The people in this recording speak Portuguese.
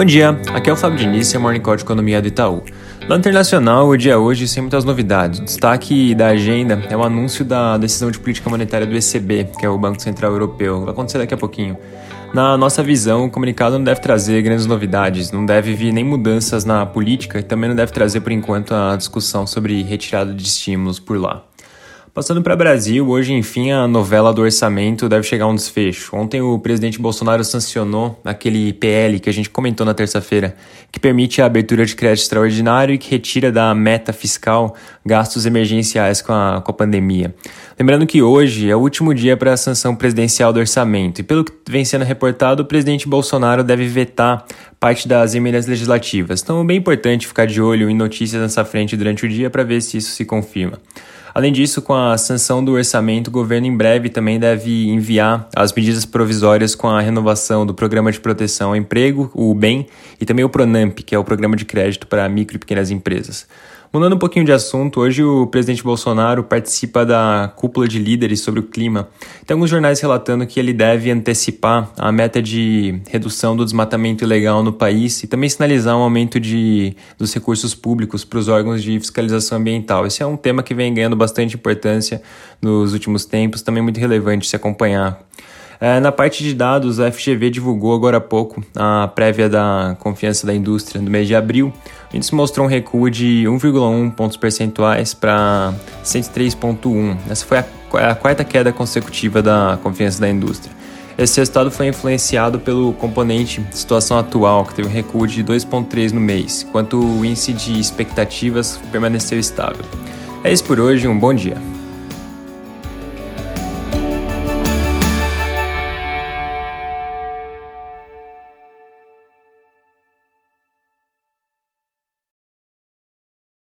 Bom dia, aqui é o Fábio Diniz, é o Morning Call de Economia do Itaú. No internacional, o dia hoje sem muitas novidades. O destaque da agenda é o anúncio da decisão de política monetária do ECB, que é o Banco Central Europeu. Vai acontecer daqui a pouquinho. Na nossa visão, o comunicado não deve trazer grandes novidades, não deve vir nem mudanças na política e também não deve trazer, por enquanto, a discussão sobre retirada de estímulos por lá. Passando para Brasil, hoje, enfim, a novela do orçamento deve chegar a um desfecho. Ontem, o presidente Bolsonaro sancionou aquele PL que a gente comentou na terça-feira, que permite a abertura de crédito extraordinário e que retira da meta fiscal gastos emergenciais com a, com a pandemia. Lembrando que hoje é o último dia para a sanção presidencial do orçamento, e pelo que vem sendo reportado, o presidente Bolsonaro deve vetar parte das emendas legislativas. Então, é bem importante ficar de olho em notícias nessa frente durante o dia para ver se isso se confirma. Além disso, com a sanção do orçamento, o governo em breve também deve enviar as medidas provisórias com a renovação do Programa de Proteção ao Emprego, o BEM, e também o PRONAMP, que é o Programa de Crédito para Micro e Pequenas Empresas. Mudando um pouquinho de assunto, hoje o presidente Bolsonaro participa da cúpula de líderes sobre o clima. Tem alguns jornais relatando que ele deve antecipar a meta de redução do desmatamento ilegal no país e também sinalizar um aumento de, dos recursos públicos para os órgãos de fiscalização ambiental. Esse é um tema que vem ganhando bastante importância nos últimos tempos, também muito relevante se acompanhar. É, na parte de dados, a FGV divulgou agora há pouco a prévia da confiança da indústria no mês de abril. A gente mostrou um recuo de 1,1 pontos percentuais para 103,1. Essa foi a, a quarta queda consecutiva da confiança da indústria. Esse resultado foi influenciado pelo componente situação atual, que teve um recuo de 2,3 no mês, enquanto o índice de expectativas permaneceu estável. É isso por hoje, um bom dia.